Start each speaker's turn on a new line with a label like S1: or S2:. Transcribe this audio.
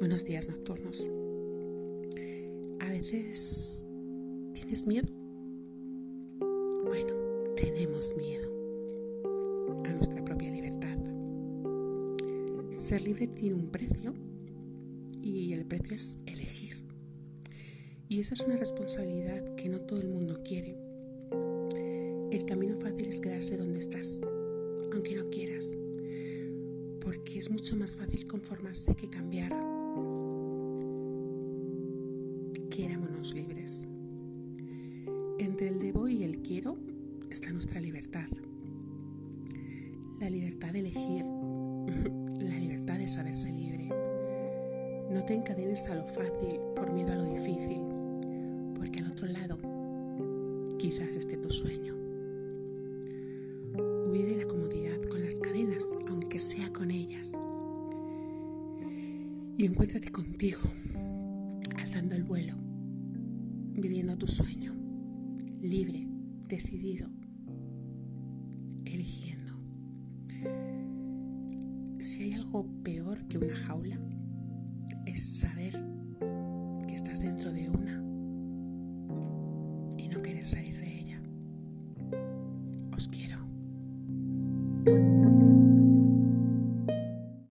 S1: Buenos días nocturnos. A veces tienes miedo. Bueno, tenemos miedo a nuestra propia libertad. Ser libre tiene un precio y el precio es elegir. Y esa es una responsabilidad que no todo el mundo quiere. El camino fácil es quedarse donde estás, aunque no quieras, porque es mucho más fácil conformarse que cambiar Entre el debo y el quiero está nuestra libertad. La libertad de elegir, la libertad de saberse libre. No te encadenes a lo fácil por miedo a lo difícil, porque al otro lado quizás esté tu sueño. Huye de la comodidad con las cadenas, aunque sea con ellas. Y encuéntrate contigo, alzando el vuelo viviendo tu sueño, libre, decidido, eligiendo. Si hay algo peor que una jaula, es saber